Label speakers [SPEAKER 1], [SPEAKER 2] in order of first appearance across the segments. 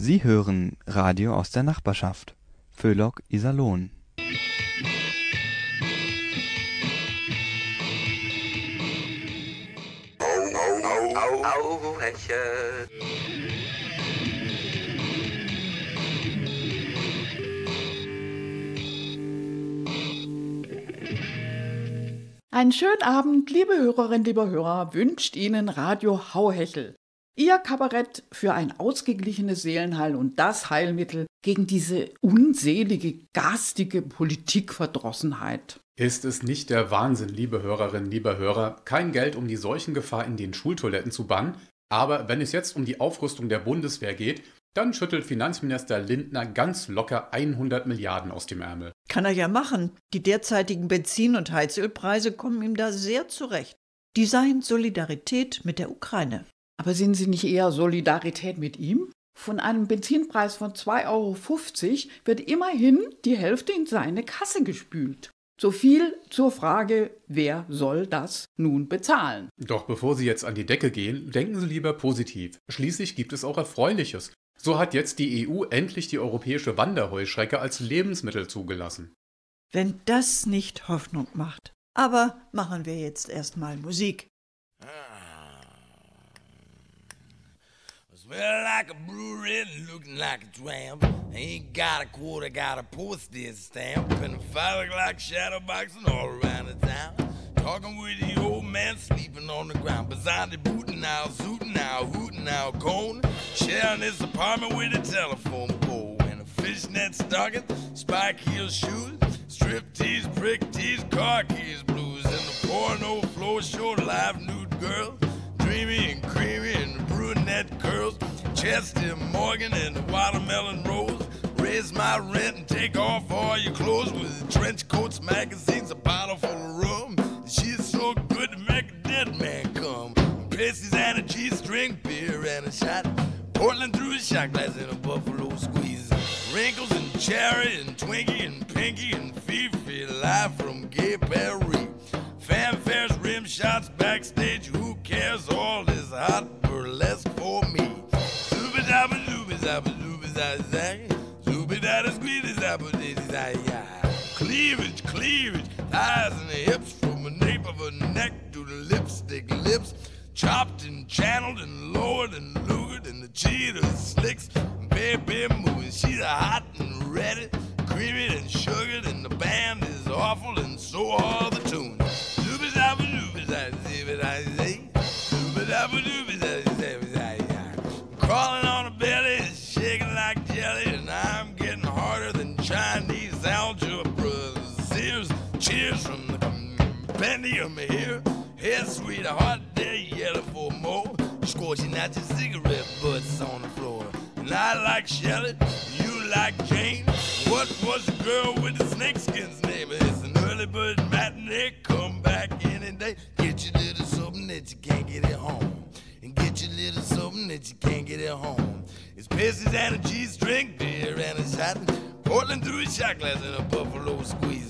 [SPEAKER 1] Sie hören Radio aus der Nachbarschaft. Föhlock Iserlohn.
[SPEAKER 2] Einen schönen Abend, liebe Hörerinnen, liebe Hörer, wünscht Ihnen Radio Hauhechel. Ihr Kabarett für ein ausgeglichenes Seelenheil und das Heilmittel gegen diese unselige, garstige Politikverdrossenheit.
[SPEAKER 3] Ist es nicht der Wahnsinn, liebe Hörerinnen, lieber Hörer, kein Geld, um die Seuchengefahr in den Schultoiletten zu bannen? Aber wenn es jetzt um die Aufrüstung der Bundeswehr geht, dann schüttelt Finanzminister Lindner ganz locker 100 Milliarden aus dem Ärmel.
[SPEAKER 4] Kann er ja machen. Die derzeitigen Benzin- und Heizölpreise kommen ihm da sehr zurecht. Die seien Solidarität mit der Ukraine.
[SPEAKER 2] Aber sind Sie nicht eher Solidarität mit ihm? Von einem Benzinpreis von 2,50 Euro wird immerhin die Hälfte in seine Kasse gespült. So viel zur Frage, wer soll das nun bezahlen?
[SPEAKER 3] Doch bevor Sie jetzt an die Decke gehen, denken Sie lieber positiv. Schließlich gibt es auch Erfreuliches. So hat jetzt die EU endlich die europäische Wanderheuschrecke als Lebensmittel zugelassen.
[SPEAKER 4] Wenn das nicht Hoffnung macht. Aber machen wir jetzt erstmal Musik.
[SPEAKER 5] Smell like a brewery and looking like a tramp. Ain't got a quarter, got a postage stamp. And a five o'clock shadow boxing all around the town. Talking with the old man sleeping on the ground. Beside the booting out, zooting out, hooting out, cone. Sharing this apartment with a telephone pole. And a fishnet stocking, spike heel shoes. Strip tees, brick tees, car keys blues. And the porno floor show live nude girl. Dreamy and creamy and brunette curls. Chester Morgan and the watermelon rose. Raise my rent and take off all your clothes with trench coats, magazines, a bottle full of rum. She's so good to make a dead man come. Pasties and a G-string beer and a shot. Portland through a shot glass and a buffalo squeeze. Wrinkles and cherry and Twinkie and Pinky and Fifi live from Gay Paris. Fanfares, rim shots backstage. Who cares? All this hot burlesque for me. Zooby dabba zooby zabba zooby. Zooby dabba squeezy zabba dizzy. Cleavage, cleavage, thighs and hips from the nape of her neck to the lipstick lips. Chopped and channeled and lowered and lugered and the cheetah slicks. Baby moving, she's hot and ready. Creamy and sugared and the band is awful and so are the tunes. Compendium here. Here, sweetheart, there yelling for more. Scorching out your cigarette butts on the floor. And I like Shelley, you like Jane. What was the girl with the snakeskin's name? It's an early bird matinee. Come back any day. Get your little something that you can't get at home. And get your little something that you can't get at home. It's pasties and a G-string beer and a shot. Portland through a shot glass and a buffalo squeeze.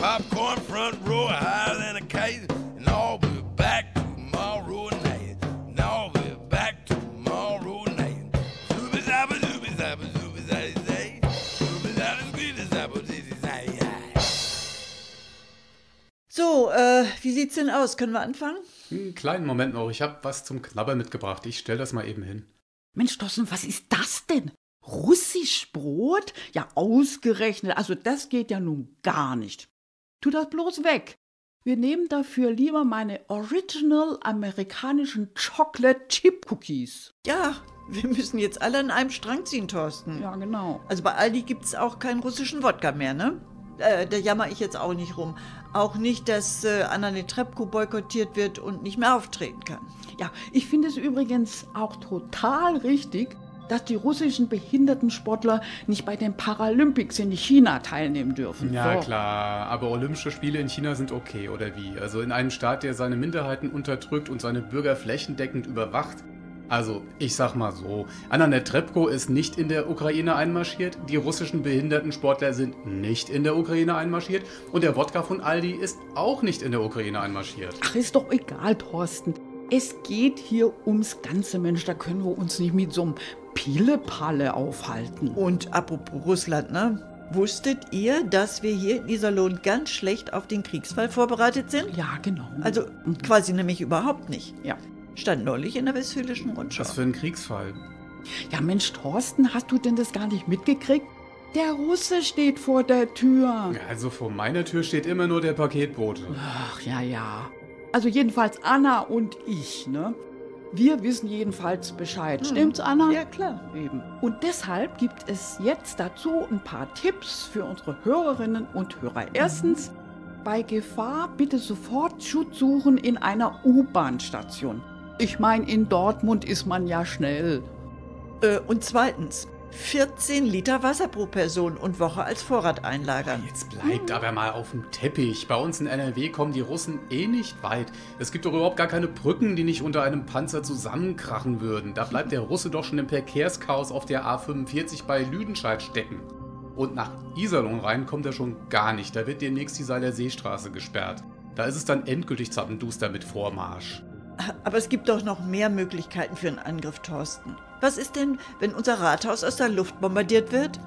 [SPEAKER 5] Popcorn front row higher than a kite. And I'll be back tomorrow night. And I'll be back tomorrow night. Zooby zabba zooby zabba zooby zay zay. Zooby zabba zooby zabba zay zay.
[SPEAKER 4] So, äh, wie sieht's denn aus? Können wir anfangen?
[SPEAKER 3] Einen kleinen Moment noch, ich habe was zum Knabbern mitgebracht. Ich stell das mal eben hin.
[SPEAKER 2] Mensch, Dossen, was ist das denn? Russisch Brot? Ja, ausgerechnet. Also das geht ja nun gar nicht. Tu das bloß weg. Wir nehmen dafür lieber meine Original amerikanischen Chocolate Chip Cookies.
[SPEAKER 4] Ja, wir müssen jetzt alle an einem Strang ziehen, Thorsten.
[SPEAKER 2] Ja, genau.
[SPEAKER 4] Also bei Aldi gibt's auch keinen russischen Wodka mehr, ne? Äh, da jammer ich jetzt auch nicht rum. Auch nicht, dass äh, Anna Netrebko boykottiert wird und nicht mehr auftreten kann.
[SPEAKER 2] Ja, ich finde es übrigens auch total richtig, dass die russischen Behindertensportler nicht bei den Paralympics in China teilnehmen dürfen.
[SPEAKER 3] Ja,
[SPEAKER 2] So.
[SPEAKER 3] klar, aber Olympische Spiele in China sind okay, oder wie? Also in einem Staat, der seine Minderheiten unterdrückt und seine Bürger flächendeckend überwacht. Also, ich sag mal so, Anna Netrebko ist nicht in der Ukraine einmarschiert, die russischen Behindertensportler sind nicht in der Ukraine einmarschiert und der Wodka von Aldi ist auch nicht in der Ukraine einmarschiert.
[SPEAKER 2] Ach, ist doch egal, Thorsten. Es geht hier ums ganze Mensch. Da können wir uns nicht mit so einem Pillepalle aufhalten.
[SPEAKER 4] Und apropos Russland, ne? Wusstet ihr, dass wir hier in Iserlohn ganz schlecht auf den Kriegsfall vorbereitet sind?
[SPEAKER 2] Ja, genau.
[SPEAKER 4] Also quasi nämlich überhaupt nicht.
[SPEAKER 2] ja.
[SPEAKER 4] Stand neulich in der Westfälischen Rundschau.
[SPEAKER 3] Was für ein Kriegsfall.
[SPEAKER 2] Ja, Mensch, Thorsten, hast du denn das gar nicht mitgekriegt? Der Russe steht vor der Tür.
[SPEAKER 3] Also vor meiner Tür steht immer nur der Paketbote.
[SPEAKER 2] Ach, ja, ja. Also jedenfalls Anna und ich, ne? Wir wissen jedenfalls Bescheid. Stimmt's, Anna?
[SPEAKER 4] Ja, klar.
[SPEAKER 2] Eben. Und deshalb gibt es jetzt dazu ein paar Tipps für unsere Hörerinnen und Hörer. Erstens, bei Gefahr bitte sofort Schutz suchen in einer U-Bahn-Station. Ich meine, in Dortmund ist man ja schnell.
[SPEAKER 4] Äh, und zweitens, 14 Liter Wasser pro Person und Woche als Vorrat einlagern.
[SPEAKER 3] Jetzt bleibt aber mal auf dem Teppich. Bei uns in NRW kommen die Russen eh nicht weit. Es gibt doch überhaupt gar keine Brücken, die nicht unter einem Panzer zusammenkrachen würden. Da bleibt der Russe doch schon im Verkehrschaos auf der A45 bei Lüdenscheid stecken. Und nach Iserlohn rein kommt er schon gar nicht. Da wird demnächst die Seiler Seestraße gesperrt. Da ist es dann endgültig zappenduster mit Vormarsch.
[SPEAKER 4] Aber es gibt doch noch mehr Möglichkeiten für einen Angriff, Thorsten. Was ist denn, wenn unser Rathaus aus der Luft bombardiert wird?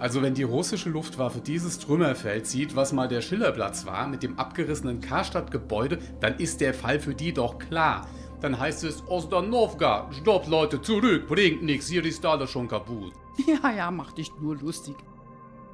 [SPEAKER 3] Also wenn die russische Luftwaffe dieses Trümmerfeld sieht, was mal der Schillerplatz war, mit dem abgerissenen Karstadt-Gebäude, dann ist der Fall für die doch klar. Dann heißt es, Ostanovka, stopp Leute, zurück, bringt nichts, hier ist alles schon kaputt.
[SPEAKER 2] Ja, ja, mach dich nur lustig.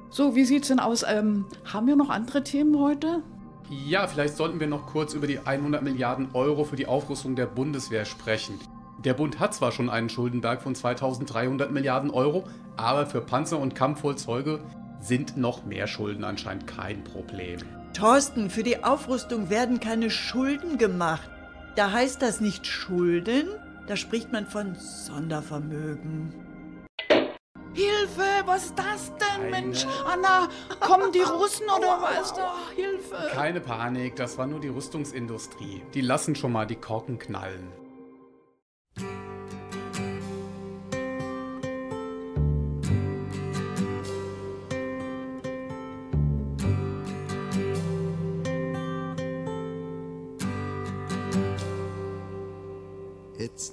[SPEAKER 2] So, wie sieht's denn aus? Ähm, haben wir noch andere Themen heute?
[SPEAKER 3] Ja, vielleicht sollten wir noch kurz über die 100 Milliarden Euro für die Aufrüstung der Bundeswehr sprechen. Der Bund hat zwar schon einen Schuldenberg von 2300 Milliarden Euro, aber für Panzer und Kampffahrzeuge sind noch mehr Schulden anscheinend kein Problem.
[SPEAKER 4] Thorsten, für die Aufrüstung werden keine Schulden gemacht. Da heißt das nicht Schulden, da spricht man von Sondervermögen.
[SPEAKER 2] Hilfe, was ist das denn,
[SPEAKER 3] Keine-
[SPEAKER 2] Mensch? Anna, kommen die Russen oder was? Da, Hilfe.
[SPEAKER 3] Keine Panik, das war nur die Rüstungsindustrie. Die lassen schon mal die Korken knallen.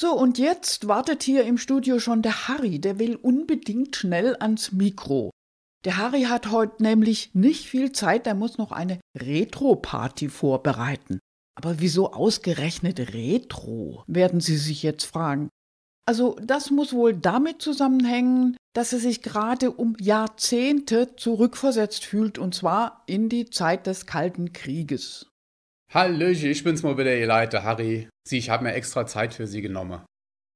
[SPEAKER 2] So, und jetzt wartet hier im Studio schon der Harry, der will unbedingt schnell ans Mikro. Der Harry hat heute nämlich nicht viel Zeit, der muss noch eine Retro-Party vorbereiten. Aber wieso ausgerechnet Retro, werden Sie sich jetzt fragen. Also das muss wohl damit zusammenhängen, dass er sich gerade um Jahrzehnte zurückversetzt fühlt, und zwar in die Zeit des Kalten Krieges.
[SPEAKER 3] Hallöchen, ich bin's mal wieder, ihr Leute, Harry. Sie, ich habe mir extra Zeit für Sie genommen.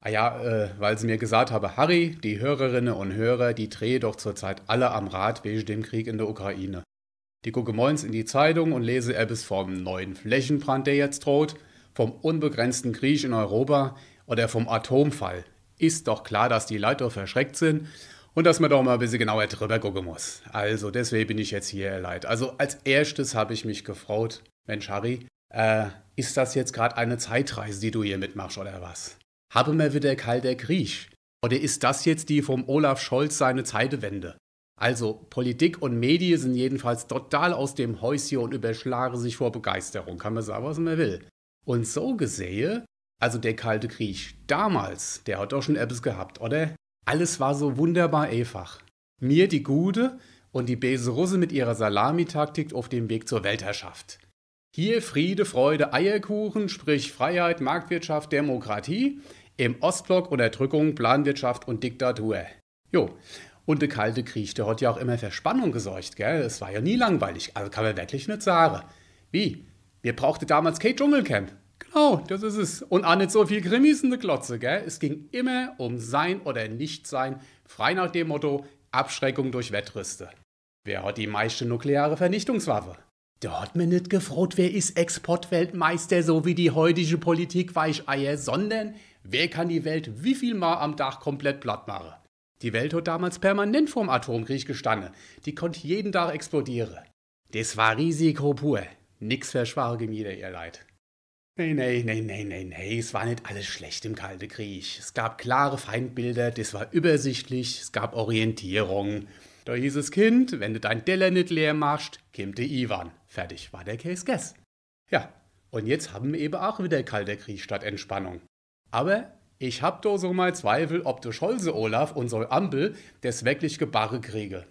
[SPEAKER 3] Ah ja, äh, weil sie mir gesagt habe, Harry, die Hörerinnen und Hörer, die drehen doch zurzeit alle am Rad wegen dem Krieg in der Ukraine. Die gucken moins in die Zeitung und lese etwas vom neuen Flächenbrand, der jetzt droht, vom unbegrenzten Krieg in Europa oder vom Atomfall. Ist doch klar, dass die Leute verschreckt sind und dass man doch mal ein bisschen genauer drüber gucken muss. Also deswegen bin ich jetzt hier, Leid. Also als erstes habe ich mich gefreut, Mensch Harry, äh, ist das jetzt gerade eine Zeitreise, die du hier mitmachst oder was? Habe mir wieder kalter Krieg? Oder ist das jetzt die vom Olaf Scholz seine Zeitewende? Also, Politik und Medien sind jedenfalls total aus dem Häuschen und überschlagen sich vor Begeisterung. Kann man sagen, was man will. Und so gesehe, also der Kalte Krieg damals, der hat doch schon etwas gehabt, oder? Alles war so wunderbar einfach. Mir die Gute und die böse Russe mit ihrer Salamitaktik auf dem Weg zur Weltherrschaft. Hier Friede, Freude, Eierkuchen, sprich Freiheit, Marktwirtschaft, Demokratie. Im Ostblock Unterdrückung, Planwirtschaft und Diktatur. Jo, und der Kalte Krieg, der hat ja auch immer für Spannung gesorgt, gell? Es war ja nie langweilig, also kann man wirklich nicht sagen. Wie? Wir brauchten damals kein Dschungelcamp. Genau, das ist es. Und auch nicht so viel Krimis in der Glotze, gell? Es ging immer um Sein oder Nichtsein, frei nach dem Motto Abschreckung durch Wettrüste. Wer hat die meiste nukleare Vernichtungswaffe? Da hat mir nicht gefragt, wer ist Exportweltmeister, so wie die heutige Politik Weicheier, sondern wer kann die Welt wie viel Mal am Tag komplett platt machen? Die Welt hat damals permanent vorm Atomkrieg gestanden. Die konnte jeden Tag explodieren. Das war Risiko pur. Nix für schwache Gemüter, ihr Leid. Nee, nee, nee, nee, nee, nee, es war nicht alles schlecht im Kalten Krieg. Es gab klare Feindbilder, das war übersichtlich, es gab Orientierung. Da hieß es Kind, wenn du dein Teller nicht leer machst, kommt der Ivan. Fertig war der Case Guess. Ja, und jetzt haben wir eben auch wieder kalter Krieg statt Entspannung. Aber ich hab doch so mal Zweifel, ob der Scholze Olaf und so Ampel das wirklich gebarre kriege.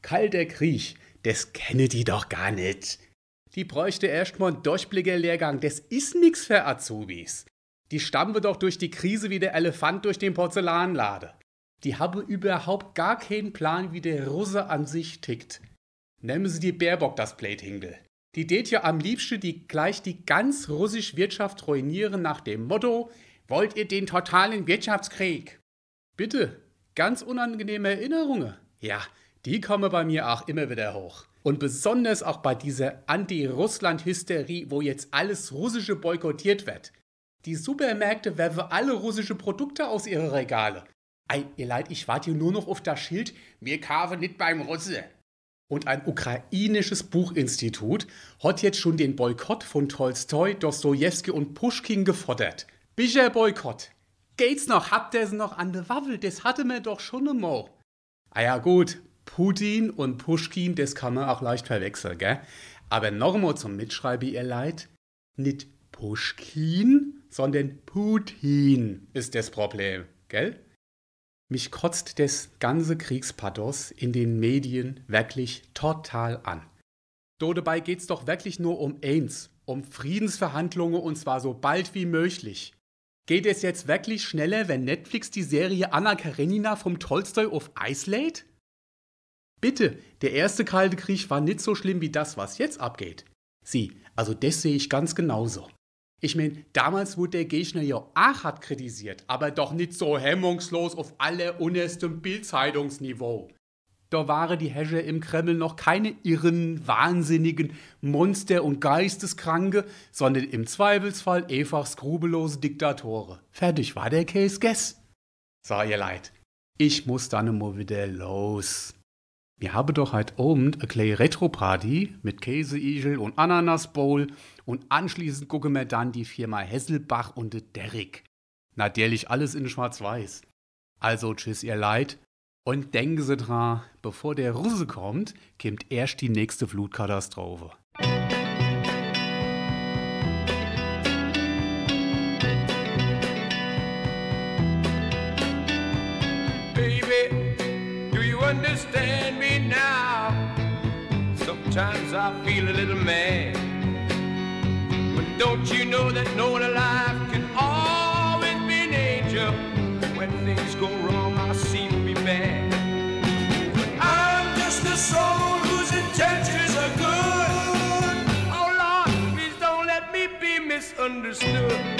[SPEAKER 3] Kalter Krieg, das kenne die doch gar nicht. Die bräuchte erstmal einen Durchblickerlehrgang, das ist nix für Azubis. Die stampfe doch durch die Krise wie der Elefant durch den Porzellanlade. Die habe überhaupt gar keinen Plan, wie der Russe an sich tickt. Nehmen Sie die Baerbock das Plathingel. Die tät ja am liebsten die gleich die ganz russische Wirtschaft ruinieren nach dem Motto, wollt ihr den totalen Wirtschaftskrieg? Bitte, ganz unangenehme Erinnerungen. Ja, die kommen bei mir auch immer wieder hoch. Und besonders auch bei dieser Anti-Russland-Hysterie, wo jetzt alles Russische boykottiert wird. Die Supermärkte werfen alle russische Produkte aus ihre Regale. Ei, ihr Leid, ich warte hier nur noch auf das Schild, wir kaufen nicht beim Russe. Und ein ukrainisches Buchinstitut hat jetzt schon den Boykott von Tolstoi, Dostojewski und Puschkin gefordert. Bischer Boykott. Geht's noch? Habt ihr's noch an der Waffel? Das hatte man doch schon einmal. Ah ja, gut. Putin und Puschkin, das kann man auch leicht verwechseln, gell? Aber nochmal zum Mitschreiben, ihr Leid. Nicht Puschkin, sondern Putin ist das Problem, gell? Mich kotzt das ganze Kriegspathos in den Medien wirklich total an. Do dabei geht's doch wirklich nur um eins, um Friedensverhandlungen und zwar so bald wie möglich. Geht es jetzt wirklich schneller, wenn Netflix die Serie Anna Karenina vom Tolstoi auf Eis lädt? Bitte, der erste Kalte Krieg war nicht so schlimm wie das, was jetzt abgeht. Sie, also das sehe ich ganz genauso. Ich meine, damals wurde der Gegner ja auch hart kritisiert, aber doch nicht so hemmungslos auf allerunterstem Bildzeitungsniveau. Da waren die Herrscher im Kreml noch keine irren, wahnsinnigen Monster- und Geisteskranke, sondern im Zweifelsfall einfach skrupellose Diktatoren. Fertig war der Case Guess. So, ihr Leid, ich muss dann mal wieder los. Wir haben doch heute Abend eine kleine Retro-Party mit Käseigel und Ananas-Bowl und anschließend gucken wir dann die Firma Hesselbach und de Derrick. Natürlich alles in schwarz-weiß. Also tschüss ihr Leid und denken Sie dran, bevor der Russe kommt, kommt erst die nächste Flutkatastrophe.
[SPEAKER 6] Baby, understand me now? Sometimes I feel a little mad. But don't you know that no one alive can always be an angel? When things go wrong, I seem to be bad. But I'm just a soul whose intentions are good. Oh Lord, please don't let me be misunderstood.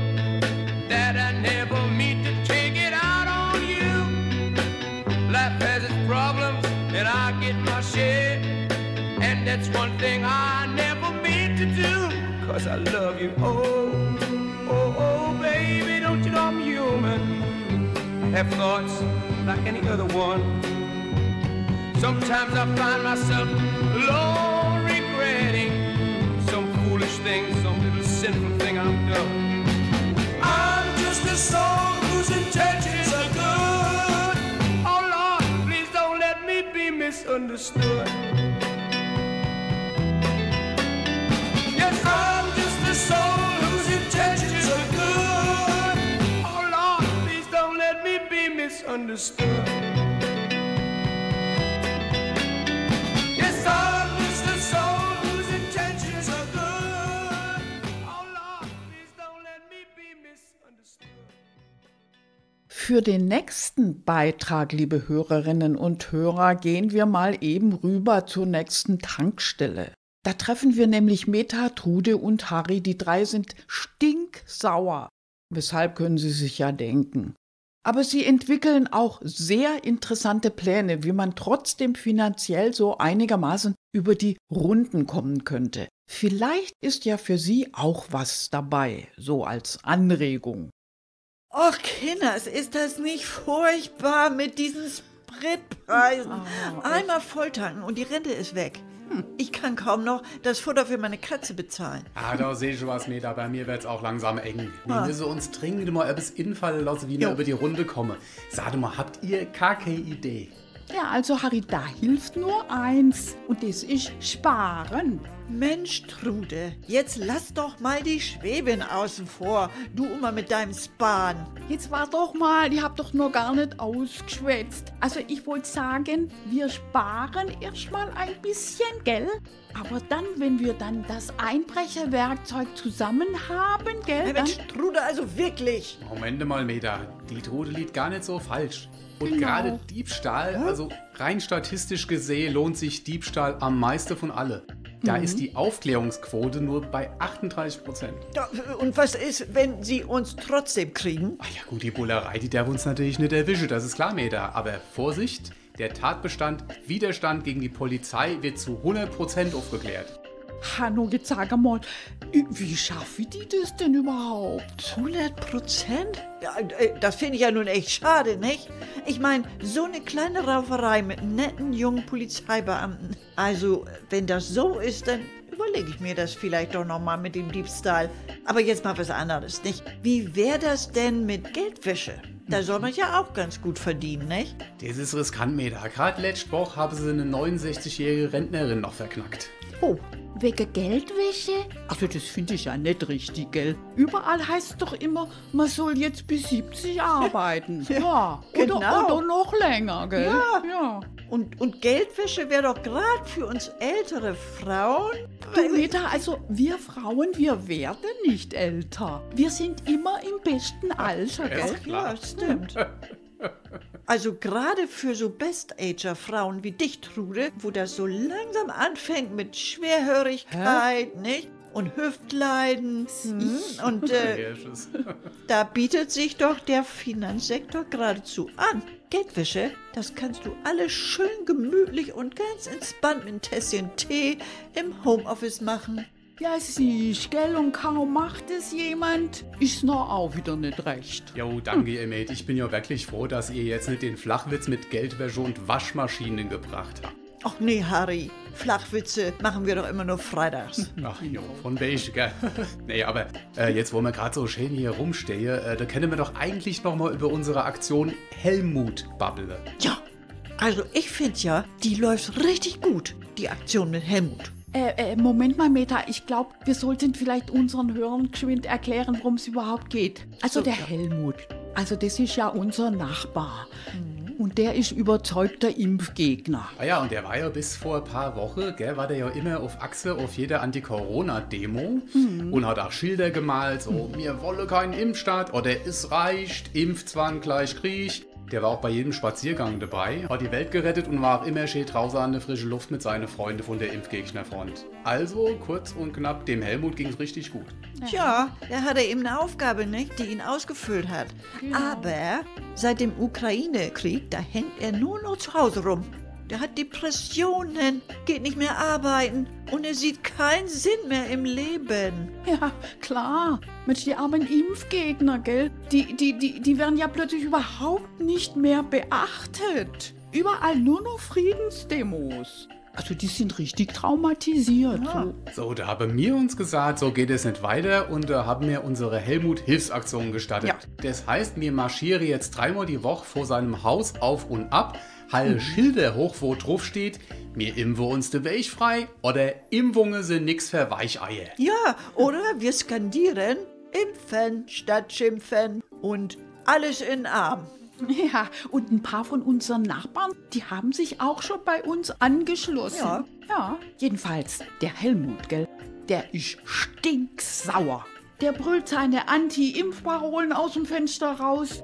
[SPEAKER 6] that's one thing I never mean to do, cause I love you. Oh, oh, oh, baby, don't you know I'm human? I have thoughts like any other one. Sometimes I find myself alone regretting some foolish thing, some little sinful thing I've done. I'm just a soul whose intentions are good. Oh Lord, please don't let me be misunderstood. Misunderstood.
[SPEAKER 2] Für den nächsten Beitrag, liebe Hörerinnen und Hörer, gehen wir mal eben rüber zur nächsten Tankstelle. Da treffen wir nämlich Meta, Trude und Harry. Die drei sind stinksauer. Weshalb können Sie sich ja denken. Aber sie entwickeln auch sehr interessante Pläne, wie man trotzdem finanziell so einigermaßen über die Runden kommen könnte. Vielleicht ist ja für Sie auch was dabei, so als Anregung.
[SPEAKER 4] Och, Kinders, ist das nicht furchtbar mit diesen Spritpreisen? Einmal volltanken und die Rente ist weg. Ich kann kaum noch das Futter für meine Katze bezahlen.
[SPEAKER 3] Ah, da sehe ich schon was, Meta. Bei mir wird's auch langsam eng. Wir müssen uns dringend mal etwas infallen lassen, wie wir über die Runde kommen. Sag mal, habt ihr gar keine Idee?
[SPEAKER 2] Ja, also Harry, da hilft nur eins und das ist sparen.
[SPEAKER 4] Mensch, Trude, jetzt lass doch mal die Schweben außen vor. Du immer mit deinem Span.
[SPEAKER 2] Jetzt war doch mal, ich hab doch nur gar nicht ausgeschwätzt. Also ich wollte sagen, wir sparen erstmal ein bisschen, gell? Aber dann, wenn wir dann das Einbrecherwerkzeug zusammen haben, gell? Dann,
[SPEAKER 4] Mensch, Trude, also wirklich.
[SPEAKER 3] Moment mal, Meta. Die Trude liegt gar nicht so falsch. Und
[SPEAKER 2] Genau.
[SPEAKER 3] gerade Diebstahl, also rein statistisch gesehen, lohnt sich Diebstahl am meisten von alle. Da
[SPEAKER 2] Mhm.
[SPEAKER 3] ist die Aufklärungsquote nur bei 38 Prozent.
[SPEAKER 4] Und was ist, wenn sie uns trotzdem kriegen?
[SPEAKER 3] Ach ja gut, die Bullerei, die darf uns natürlich nicht erwischen, das ist klar, Meta. Aber Vorsicht, der Tatbestand Widerstand gegen die Polizei wird zu 100 Prozent aufgeklärt.
[SPEAKER 2] Hanno, jetzt sag mal, wie schaffen die das denn überhaupt?
[SPEAKER 4] 100 Prozent? Ja, äh, das finde ich ja nun echt schade, nicht? Ich meine, so eine kleine Rauferei mit netten jungen Polizeibeamten. Also, wenn das so ist, dann überlege ich mir das vielleicht doch nochmal mit dem Diebstahl. Aber jetzt mal was anderes, nicht? Wie wäre das denn mit Geldwäsche? Da soll man ja auch ganz gut verdienen, nicht?
[SPEAKER 3] Das ist riskant, Meda. Gerade letzte Woche haben sie eine 69-jährige Rentnerin noch verknackt.
[SPEAKER 2] Oh,
[SPEAKER 7] Wegen Geldwäsche?
[SPEAKER 2] also das finde ich ja nicht richtig, gell? Überall heißt es doch immer, man soll jetzt bis 70 arbeiten. ja,
[SPEAKER 4] genau.
[SPEAKER 2] Oder, oder noch länger, gell?
[SPEAKER 4] Ja.
[SPEAKER 2] ja.
[SPEAKER 4] Und, und Geldwäsche wäre doch gerade für uns ältere Frauen.
[SPEAKER 2] Du, Meta, also wir Frauen, wir werden nicht älter. Wir sind immer im besten Alter, gell?
[SPEAKER 4] Ja, stimmt. Also gerade für so Best-Ager-Frauen wie dich, Trude, wo das so langsam anfängt mit Schwerhörigkeit, nicht? Und Hüftleiden. Hm, und äh, da bietet sich doch der Finanzsektor geradezu an. Geldwäsche, das kannst du alles schön gemütlich und ganz entspannt mit ein Tässchen Tee im Homeoffice machen.
[SPEAKER 2] Ja, siehst, gell? Und kaum macht es jemand, ist noch auch wieder nicht recht.
[SPEAKER 3] Jo, danke, ihr Mate. Ich bin ja wirklich froh, dass ihr jetzt nicht den Flachwitz mit Geldwäsche und Waschmaschinen gebracht habt.
[SPEAKER 4] Ach nee, Harry, Flachwitze machen wir doch immer nur freitags.
[SPEAKER 3] Ach jo, von welch, gell? nee, aber äh, jetzt, wo wir gerade so schön hier rumstehen, äh, da können wir doch eigentlich noch mal über unsere Aktion Helmut babbeln.
[SPEAKER 4] Ja, also ich finde ja, die läuft richtig gut, die Aktion mit Helmut.
[SPEAKER 2] Äh, äh, Moment mal, Meta, ich glaube, wir sollten vielleicht unseren Hörern geschwind erklären, worum es überhaupt geht. Also
[SPEAKER 4] So,
[SPEAKER 2] der
[SPEAKER 4] ja.
[SPEAKER 2] Helmut, also das ist ja unser Nachbar. Und der ist überzeugter Impfgegner.
[SPEAKER 3] Ah ja, und der war ja bis vor ein paar Wochen, gell, war der ja immer auf Achse auf jeder Anti-Corona-Demo und hat auch Schilder gemalt, so, mir wolle keinen Impfstaat oder es reicht, Impfzwang gleich Krieg. Der war auch bei jedem Spaziergang dabei, hat die Welt gerettet und war auch immer schön draußen an der frischen Luft mit seinen Freunden von der Impfgegnerfront. Also, kurz und knapp, dem Helmut ging's richtig gut.
[SPEAKER 4] Tja, er eben eine Aufgabe, nicht, die ihn ausgefüllt hat. Aber seit dem Ukraine-Krieg, da hängt er nur noch zu Hause rum. Der hat Depressionen, geht nicht mehr arbeiten und er sieht keinen Sinn mehr im Leben.
[SPEAKER 2] Ja, klar. Mensch, die armen Impfgegner, gell? Die, die, die, die werden ja plötzlich überhaupt nicht mehr beachtet. Überall nur noch Friedensdemos. Also die sind richtig traumatisiert. So.
[SPEAKER 3] So, da haben wir uns gesagt, so geht es nicht weiter und da haben wir unsere Helmut-Hilfsaktion gestartet.
[SPEAKER 2] Ja.
[SPEAKER 3] Das heißt, wir marschieren jetzt dreimal die Woche vor seinem Haus auf und ab, halle Schilder hoch, wo drauf steht, wir impfen uns de Weg frei oder Impfungen sind nix für Weicheier.
[SPEAKER 4] Ja, oder wir skandieren Impfen statt Schimpfen und alles in Arm.
[SPEAKER 2] Ja, und ein paar von unseren Nachbarn, die haben sich auch schon bei uns angeschlossen.
[SPEAKER 4] Ja.
[SPEAKER 2] Ja. Jedenfalls, der Helmut, gell, der ist stinksauer. Der brüllt seine Anti-Impf-Parolen aus dem Fenster raus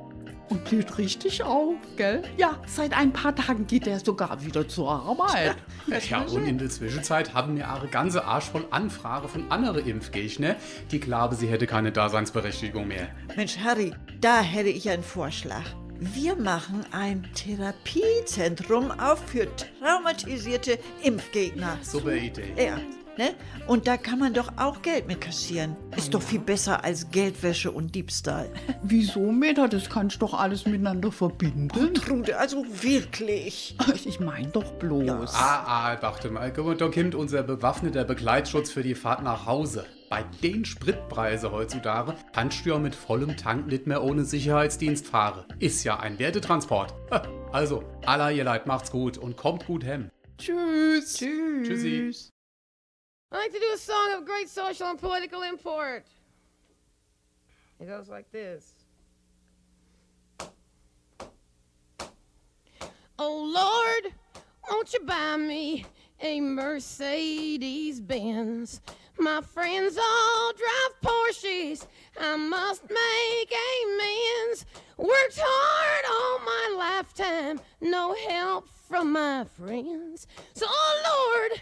[SPEAKER 2] und blüht richtig auf, gell? Ja, seit ein paar Tagen geht er sogar wieder zur Arbeit.
[SPEAKER 3] Ja, und in der Zwischenzeit haben wir eine ganze Arsch voll Anfrage von anderen Impfgegner, die glauben, sie hätte keine Daseinsberechtigung mehr.
[SPEAKER 4] Mensch, Harry, da hätte ich einen Vorschlag. Wir machen ein Therapiezentrum auf für traumatisierte Impfgegner.
[SPEAKER 3] Super Idee.
[SPEAKER 4] Ja, ne? Und da kann man doch auch Geld mit kassieren. Ist doch viel besser als Geldwäsche und Diebstahl.
[SPEAKER 2] Wieso, Meta? Das kannst du doch alles miteinander verbinden.
[SPEAKER 4] Trude, also wirklich.
[SPEAKER 2] Ich mein doch bloß.
[SPEAKER 3] Ah, ah, warte mal, guck mal, da kommt unser bewaffneter Begleitschutz für die Fahrt nach Hause. Bei den Spritpreisen heutzutage kannst du ja mit vollem Tank nicht mehr ohne Sicherheitsdienst fahren. Ist ja ein Wertetransport. Also, Allah, ihr Leid, macht's gut und kommt gut hem.
[SPEAKER 2] Tschüss.
[SPEAKER 3] Tschüssi.
[SPEAKER 8] I like to do a song of great social and political import. It goes like this. Oh Lord, won't you buy me a Mercedes Benz? My friends all drive Porsches. I must make amends. Worked hard all my lifetime, no help from my friends. So, oh Lord,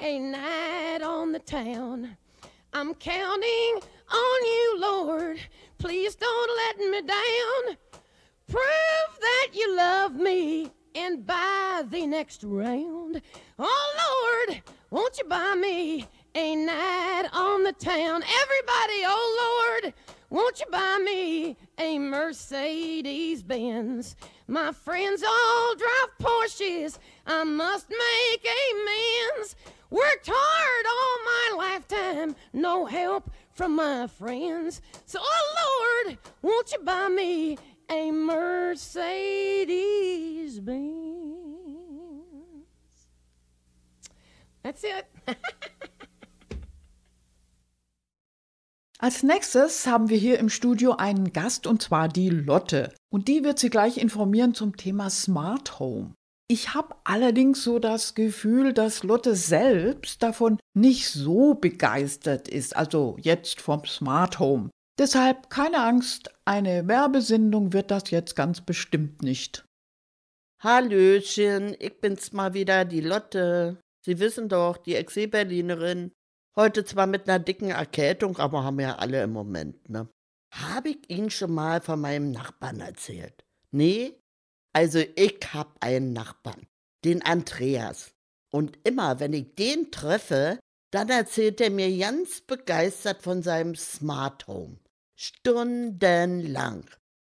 [SPEAKER 8] a night on the town? I'm counting on you, Lord. Please don't let me down. Prove that you love me and buy the next round. Oh, Lord, won't you buy me a night on the town? Everybody, oh, Lord, won't you buy me a Mercedes Benz? My friends all drive Porsches. I must make amends. Worked hard all my lifetime, no help from my friends. So, oh Lord, won't you buy me a Mercedes Benz? That's it.
[SPEAKER 2] Als nächstes haben wir hier im Studio einen Gast und zwar die Lotte. Und die wird Sie gleich informieren zum Thema Smart Home. Ich habe allerdings so das Gefühl, dass Lotte selbst davon nicht so begeistert ist, also jetzt vom Smart Home. Deshalb keine Angst, eine Werbesendung wird das jetzt ganz bestimmt nicht.
[SPEAKER 9] Hallöchen, ich bin's mal wieder, die Lotte. Sie wissen doch, die Exe-Berlinerin. Heute zwar mit einer dicken Erkältung, aber haben ja alle im Moment, ne? Habe ich Ihnen schon mal von meinem Nachbarn erzählt? Nee? Also ich hab einen Nachbarn, den Andreas. Und immer, wenn ich den treffe, dann erzählt er mir ganz begeistert von seinem Smart Home. Stundenlang.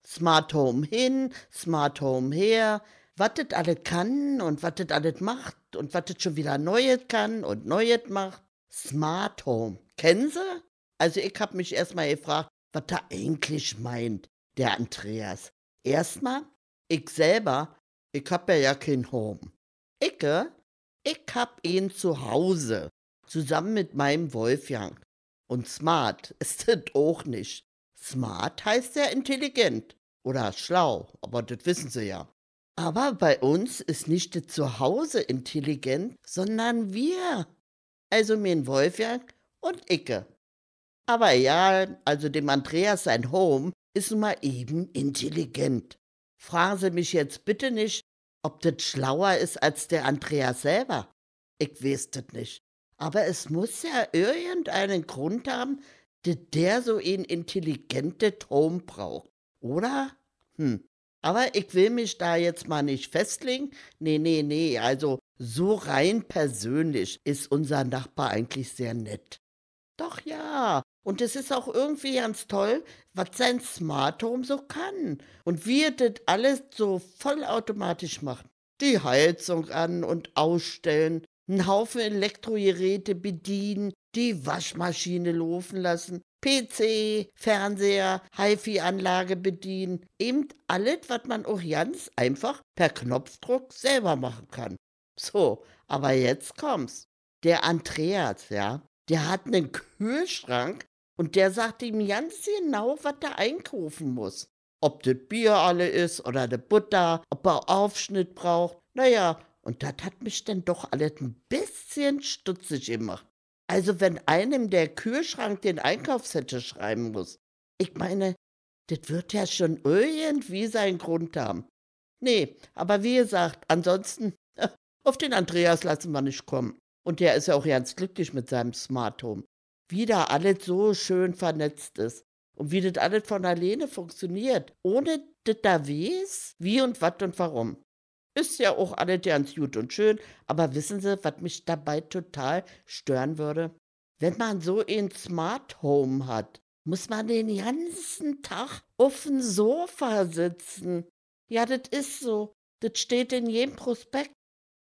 [SPEAKER 9] Smart Home hin, Smart Home her, was das alles kann und was das alles macht und was das schon wieder Neues kann und Neues macht. Smart Home. Kennen Sie? Also ich hab mich erstmal gefragt, was er eigentlich meint, der Andreas. Erstmal ich selber, ich hab ja, ja kein Home. Ich, ich hab ihn zu Hause, zusammen mit meinem Wolfgang. Und smart ist das auch nicht. Smart heißt ja intelligent oder schlau, aber das wissen Sie ja. Aber bei uns ist nicht das Zuhause intelligent, sondern wir. Also mein Wolfgang und Icke. Aber ja, also dem Andreas sein Home ist nun mal eben intelligent. Fragen Sie mich jetzt bitte nicht, ob das schlauer ist als der Andreas selber. Ich weiß das nicht. Aber es muss ja irgendeinen Grund haben, dass der so einen intelligenten Ton braucht. Oder? Hm. Aber ich will mich da jetzt mal nicht festlegen. Nee, nee, nee. Also so rein persönlich ist unser Nachbar eigentlich sehr nett. Doch ja, und es ist auch irgendwie ganz toll, was sein Smart Home so kann. Und wie er das alles so vollautomatisch macht. Die Heizung an und ausstellen, einen Haufen Elektrogeräte bedienen, die Waschmaschine laufen lassen, PC, Fernseher, HiFi-Anlage bedienen. Eben alles, was man auch ganz einfach per Knopfdruck selber machen kann. So, aber jetzt kommt's. Der Andreas, ja, der hat einen Kühlschrank, und der sagt ihm ganz genau, was er einkaufen muss. Ob das Bier alle ist oder der Butter, ob er Aufschnitt braucht. Naja, und das hat mich dann doch alles ein bisschen stutzig gemacht. Also wenn einem der Kühlschrank den Einkaufszettel schreiben muss. Ich meine, das wird ja schon irgendwie seinen Grund haben. Nee, aber wie gesagt, ansonsten, auf den Andreas lassen wir nicht kommen. Und der ist ja auch ganz glücklich mit seinem Smart Home wie da alles so schön vernetzt ist und wie das alles von alleine funktioniert, ohne dass da weiß, wie und was und warum. Ist ja auch alles ganz gut und schön, aber wissen Sie, was mich dabei total stören würde? Wenn man so ein Smart Home hat, muss man den ganzen Tag auf dem Sofa sitzen. Ja, das ist so. Das steht in jedem Prospekt.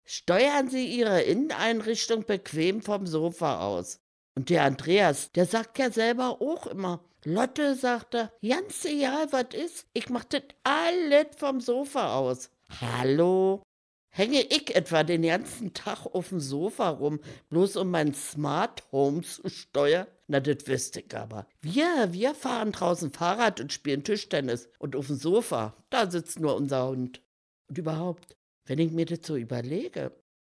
[SPEAKER 9] Steuern Sie Ihre Inneneinrichtung bequem vom Sofa aus. Und der Andreas, der sagt ja selber auch immer, Lotte, sagt er, ganz egal was ist, ich mach das alles vom Sofa aus. Hallo? Hänge ich etwa den ganzen Tag auf dem Sofa rum, bloß um mein Smart Home zu steuern? Na, das wüsste ich aber. Wir, wir fahren draußen Fahrrad und spielen Tischtennis. Und auf dem Sofa, da sitzt nur unser Hund. Und überhaupt, wenn ich mir das so überlege,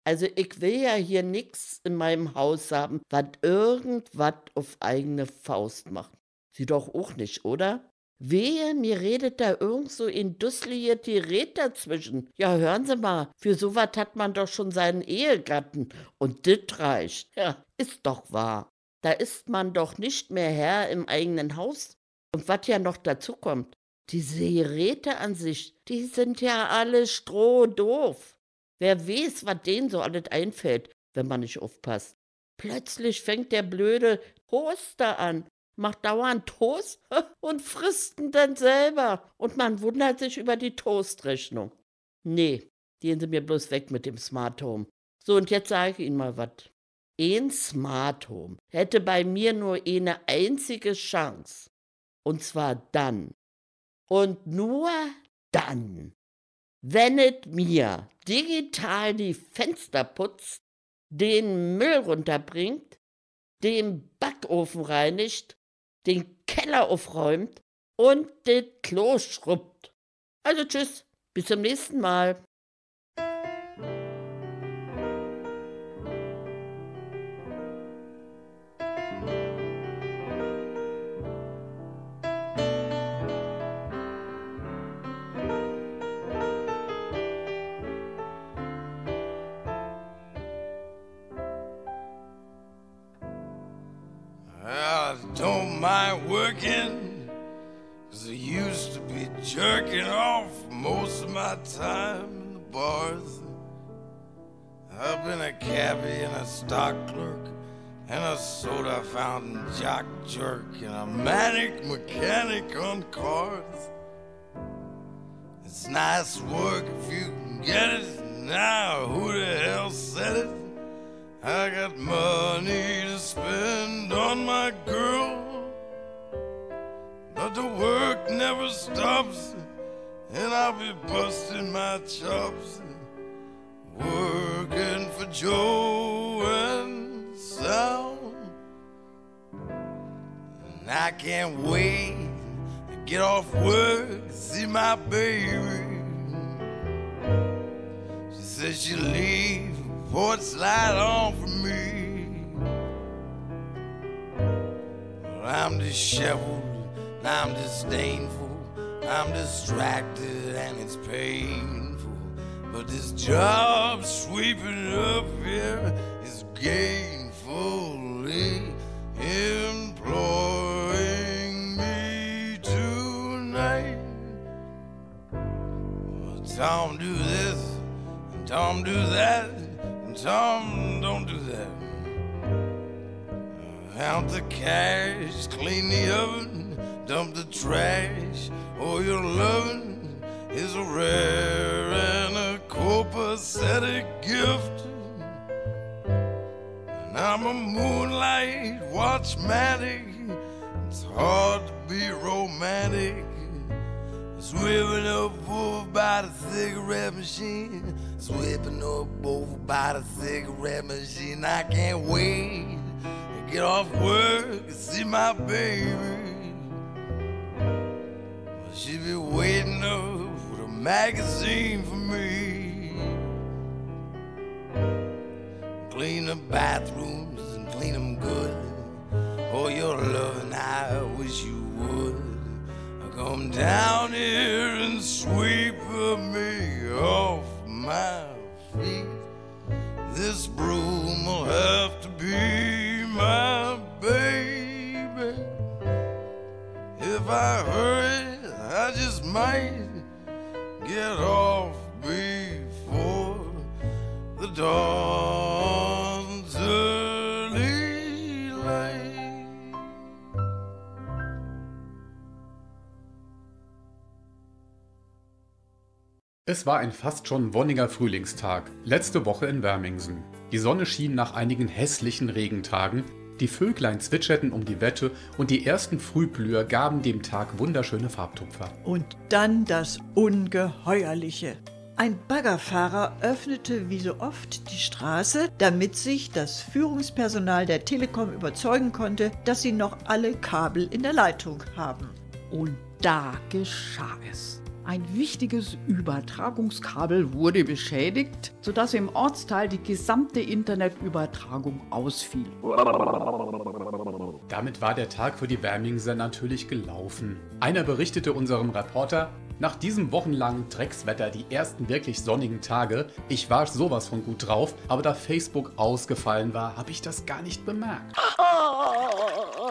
[SPEAKER 9] also ich will ja hier nichts in meinem Haus haben, was irgendwas auf eigene Faust macht. Sie doch auch nicht, oder? Wehe, mir redet da irgend so ein dusseliges Gerät dazwischen. Ja, hören Sie mal, für sowas hat man doch schon seinen Ehegatten. Und dit reicht. Ja, ist doch wahr. Da ist man doch nicht mehr Herr im eigenen Haus. Und was ja noch dazu kommt, diese Geräte an sich, die sind ja alle strohdoof. Wer weiß, was denen so alles einfällt, wenn man nicht aufpasst. Plötzlich fängt der blöde Toaster an, macht dauernd Toast und frisst ihn dann selber. Und man wundert sich über die Toastrechnung. Nee, gehen Sie mir bloß weg mit dem Smart Home. So, und jetzt sage ich Ihnen mal was. Ein Smart Home hätte bei mir nur eine einzige Chance. Und zwar dann. Und nur dann, wenn es mir digital die Fenster putzt, den Müll runterbringt, den Backofen reinigt, den Keller aufräumt und das Klo schrubbt. Also tschüss, bis zum nächsten Mal.
[SPEAKER 5] Work and see my baby. She says she'll leave porch light on for me. Well, I'm disheveled, I'm disdainful, I'm distracted, and it's painful. But this job sweeping up here is gainfully Do this, and Tom, do that. And Tom, don't do that. Uh, Count the cash, clean the oven, dump the trash. Oh, your loving is a rare and a copacetic gift. And I'm a moonlight watchmatic. It's hard to be romantic. Swimming up over by the cigarette machine. Sweeping up over by the cigarette machine. I can't wait to get off work and see my baby. She be waiting up with a magazine for me. Clean the bathrooms and clean them good. Oh, your loving, I wish you would. Come down here and sweep me off my feet. This broom will have to be my baby. If I hurry, I just might get off before the dawn's
[SPEAKER 3] war ein fast schon wonniger Frühlingstag, letzte Woche in Wermingsen. Die Sonne schien nach einigen hässlichen Regentagen, die Vöglein zwitscherten um die Wette und die ersten Frühblüher gaben dem Tag wunderschöne Farbtupfer.
[SPEAKER 4] Und dann das Ungeheuerliche. Ein Baggerfahrer öffnete wie so oft die Straße, damit sich das Führungspersonal der Telekom überzeugen konnte, dass sie noch alle Kabel in der Leitung haben.
[SPEAKER 2] Und da geschah es. Ein wichtiges Übertragungskabel wurde beschädigt, sodass im Ortsteil die gesamte Internetübertragung ausfiel.
[SPEAKER 3] Damit war der Tag für die Wermingser natürlich gelaufen. Einer berichtete unserem Reporter, nach diesem wochenlangen Dreckswetter die ersten wirklich sonnigen Tage, ich war sowas von gut drauf, aber da Facebook ausgefallen war, habe ich das gar nicht bemerkt.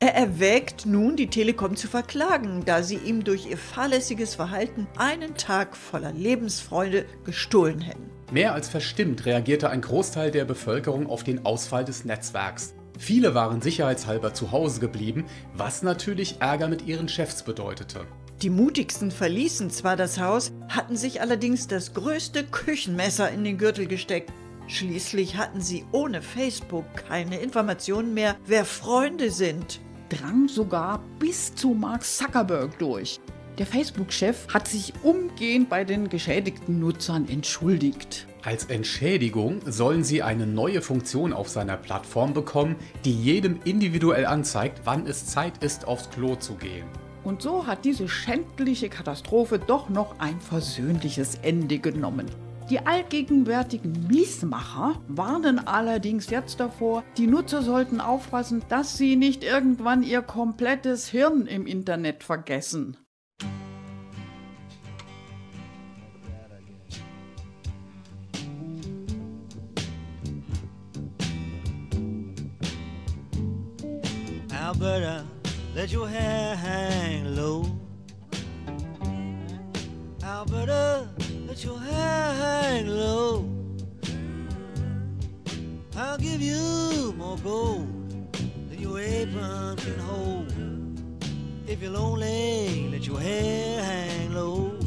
[SPEAKER 4] Er erwägt nun, die Telekom zu verklagen, da sie ihm durch ihr fahrlässiges Verhalten einen Tag voller Lebensfreude gestohlen hätten.
[SPEAKER 3] Mehr als verstimmt reagierte ein Großteil der Bevölkerung auf den Ausfall des Netzwerks. Viele waren sicherheitshalber zu Hause geblieben, was natürlich Ärger mit ihren Chefs bedeutete.
[SPEAKER 4] Die mutigsten verließen zwar das Haus, hatten sich allerdings das größte Küchenmesser in den Gürtel gesteckt. Schließlich hatten sie ohne Facebook keine Informationen mehr, wer Freunde sind.
[SPEAKER 2] Drang sogar bis zu Mark Zuckerberg durch. Der Facebook-Chef hat sich umgehend bei den geschädigten Nutzern entschuldigt.
[SPEAKER 3] Als Entschädigung sollen sie eine neue Funktion auf seiner Plattform bekommen, die jedem individuell anzeigt, wann es Zeit ist, aufs Klo zu gehen.
[SPEAKER 2] Und so hat diese schändliche Katastrophe doch noch ein versöhnliches Ende genommen. Die allgegenwärtigen Miesmacher warnen allerdings jetzt davor, die Nutzer sollten aufpassen, dass sie nicht irgendwann ihr komplettes Hirn im Internet vergessen.
[SPEAKER 10] Alberta, let your hair hang low. Alberta, let your hair hang low. I'll give you more gold than your apron can hold. If you're lonely, let your hair hang low.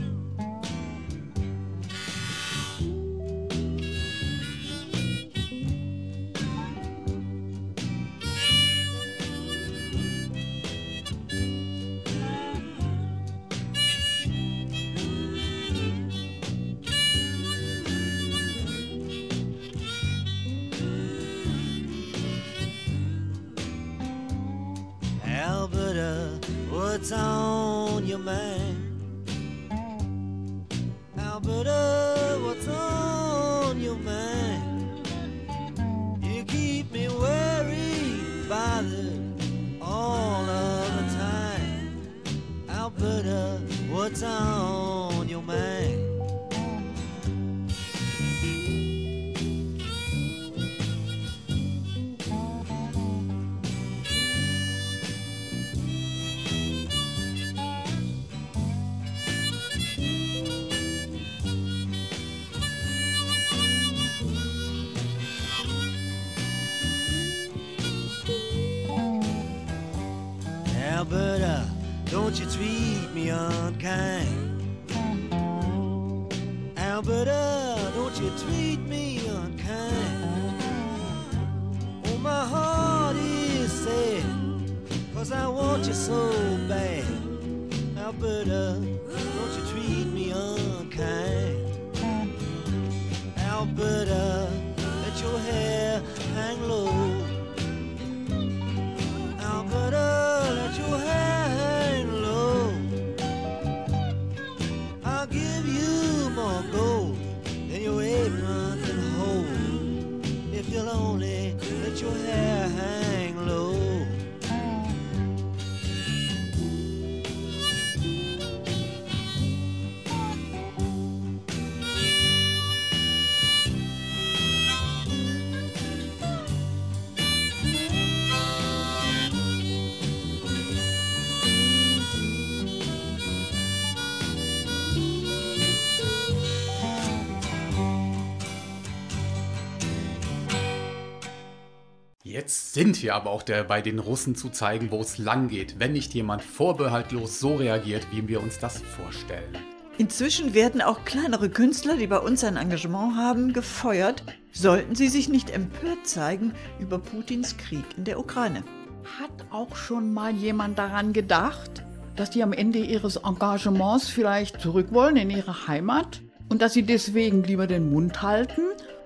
[SPEAKER 10] What's on your mind? Alberta,
[SPEAKER 3] Jetzt sind wir aber auch dabei, den Russen zu zeigen, wo es lang geht, wenn nicht jemand vorbehaltlos so reagiert, wie wir uns das vorstellen.
[SPEAKER 4] Inzwischen werden auch kleinere Künstler, die bei uns ein Engagement haben, gefeuert, sollten sie sich nicht empört zeigen über Putins Krieg in der Ukraine.
[SPEAKER 2] Hat auch schon mal jemand daran gedacht, dass die am Ende ihres Engagements vielleicht zurück wollen in ihre Heimat und dass sie deswegen lieber den Mund halten?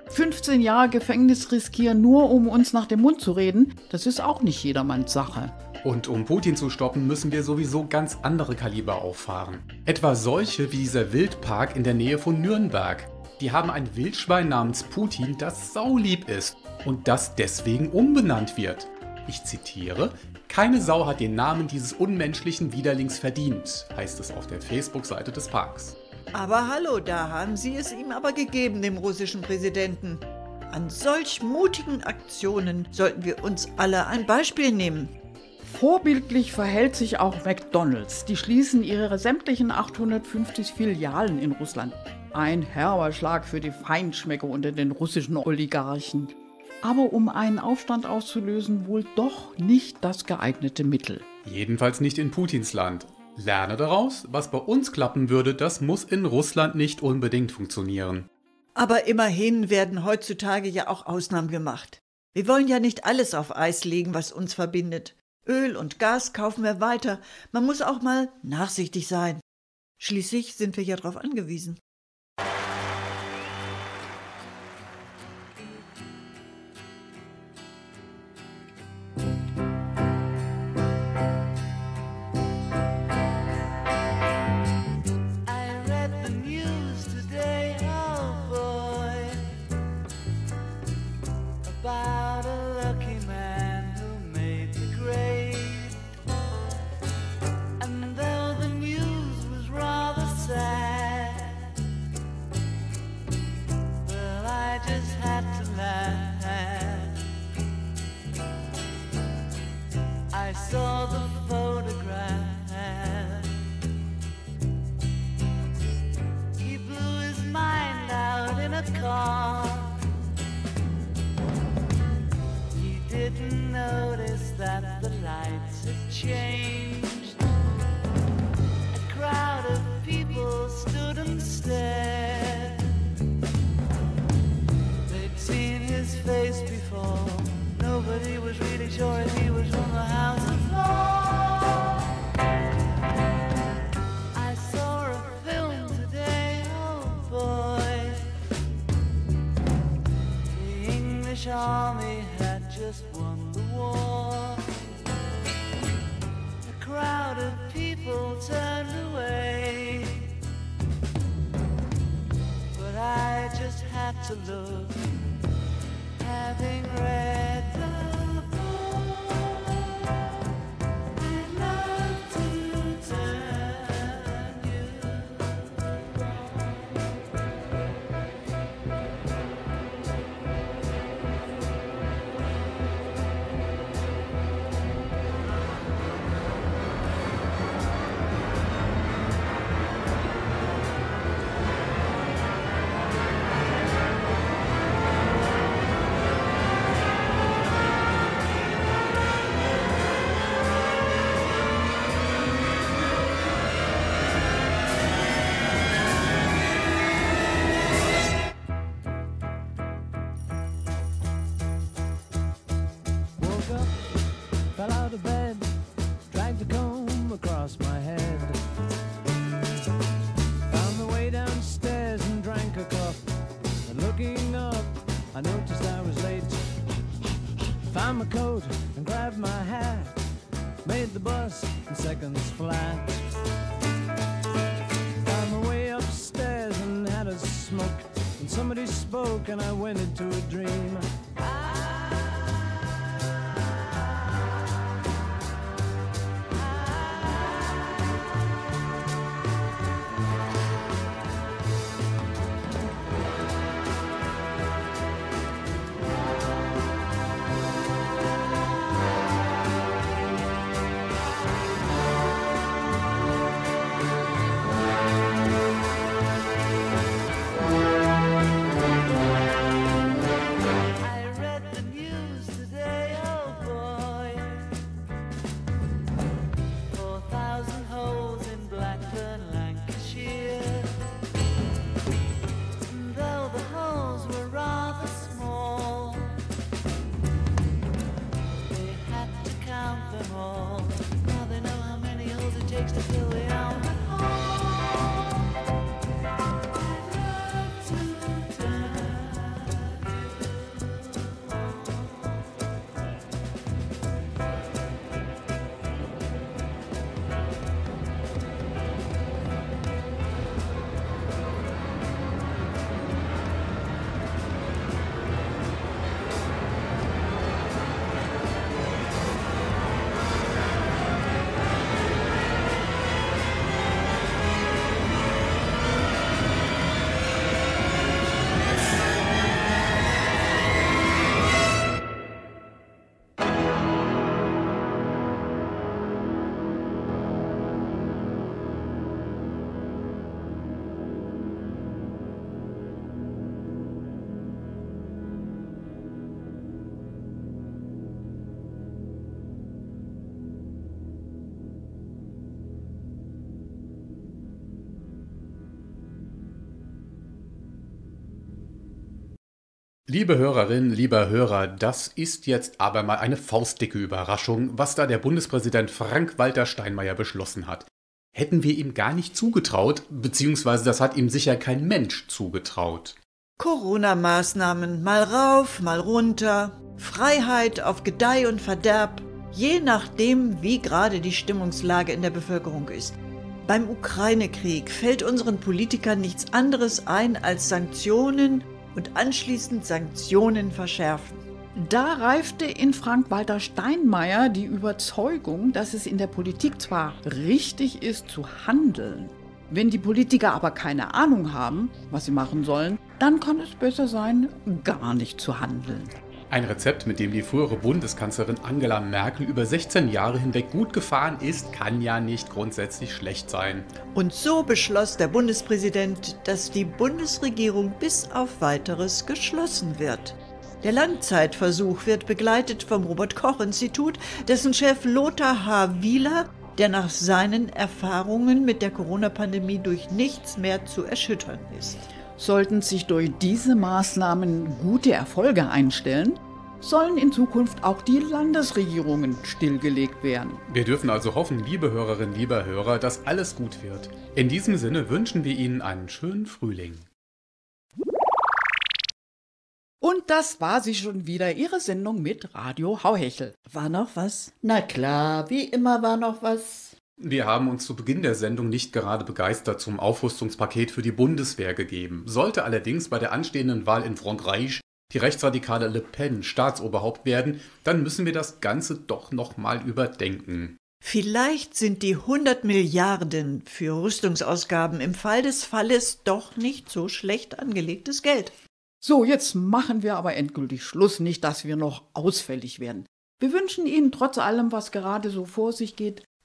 [SPEAKER 2] 15 Jahre Gefängnis riskieren, nur um uns nach dem Mund zu reden, das ist auch nicht jedermanns Sache.
[SPEAKER 3] Und um Putin zu stoppen, müssen wir sowieso ganz andere Kaliber auffahren. Etwa solche wie dieser Wildpark in der Nähe von Nürnberg. Die haben ein Wildschwein namens Putin, das saulieb ist und das deswegen umbenannt wird. Ich zitiere, keine Sau hat den Namen dieses unmenschlichen Widerlings verdient, heißt es auf der Facebook-Seite des Parks.
[SPEAKER 4] Aber hallo, da haben sie es ihm aber gegeben, dem russischen Präsidenten. An solch mutigen Aktionen sollten wir uns alle ein Beispiel nehmen.
[SPEAKER 2] Vorbildlich verhält sich auch McDonald's. Die schließen ihre sämtlichen 850 Filialen in Russland. Ein herber Schlag für die Feinschmecker unter den russischen Oligarchen. Aber um einen Aufstand auszulösen, wohl doch nicht das geeignete Mittel.
[SPEAKER 3] Jedenfalls nicht in Putins Land. Lerne daraus, was bei uns klappen würde, das muss in Russland nicht unbedingt funktionieren.
[SPEAKER 11] Aber immerhin werden heutzutage ja auch Ausnahmen gemacht. Wir wollen ja nicht alles auf Eis legen, was uns verbindet. Öl und Gas kaufen wir weiter. Man muss auch mal nachsichtig sein. Schließlich sind wir ja darauf angewiesen.
[SPEAKER 6] To love. having read
[SPEAKER 12] and I went into
[SPEAKER 3] Liebe Hörerinnen, lieber Hörer, das ist jetzt aber mal eine faustdicke Überraschung, was da der Bundespräsident Frank-Walter Steinmeier beschlossen hat. Hätten wir ihm gar nicht zugetraut, beziehungsweise das hat ihm sicher kein Mensch zugetraut.
[SPEAKER 4] Corona-Maßnahmen mal rauf, mal runter, Freiheit auf Gedeih und Verderb, je nachdem, wie gerade die Stimmungslage in der Bevölkerung ist. Beim Ukraine-Krieg fällt unseren Politikern nichts anderes ein als Sanktionen und anschließend Sanktionen verschärfen.
[SPEAKER 2] Da reifte in Frank-Walter Steinmeier die Überzeugung, dass es in der Politik zwar richtig ist zu handeln, wenn die Politiker aber keine Ahnung haben, was sie machen sollen, dann kann es besser sein, gar nicht zu handeln.
[SPEAKER 3] Ein Rezept, mit dem die frühere Bundeskanzlerin Angela Merkel über 16 Jahre hinweg gut gefahren ist, kann ja nicht grundsätzlich schlecht sein.
[SPEAKER 4] Und so beschloss der Bundespräsident, dass die Bundesregierung bis auf weiteres geschlossen wird. Der Langzeitversuch wird begleitet vom Robert Koch Institut, dessen Chef Lothar H. Wieler, der nach seinen Erfahrungen mit der Corona-Pandemie durch nichts mehr zu erschüttern ist.
[SPEAKER 2] Sollten sich durch diese Maßnahmen gute Erfolge einstellen, sollen in Zukunft auch die Landesregierungen stillgelegt werden.
[SPEAKER 3] Wir dürfen also hoffen, liebe Hörerinnen, lieber Hörer, dass alles gut wird. In diesem Sinne wünschen wir Ihnen einen schönen Frühling.
[SPEAKER 2] Und das war sie schon wieder, Ihre Sendung mit Radio Hauhechel.
[SPEAKER 9] War noch was? Na klar, wie immer war noch was.
[SPEAKER 3] Wir haben uns zu Beginn der Sendung nicht gerade begeistert zum Aufrüstungspaket für die Bundeswehr gegeben. Sollte allerdings bei der anstehenden Wahl in Frankreich die rechtsradikale Le Pen Staatsoberhaupt werden, dann müssen wir das Ganze doch nochmal überdenken.
[SPEAKER 4] Vielleicht sind die 100 Milliarden für Rüstungsausgaben im Fall des Falles doch nicht so schlecht angelegtes Geld.
[SPEAKER 2] So, jetzt machen wir aber endgültig Schluss, nicht dass wir noch ausfällig werden. Wir wünschen Ihnen trotz allem, was gerade so vor sich geht,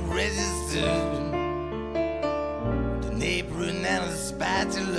[SPEAKER 5] registered. The neighbor and the spatula.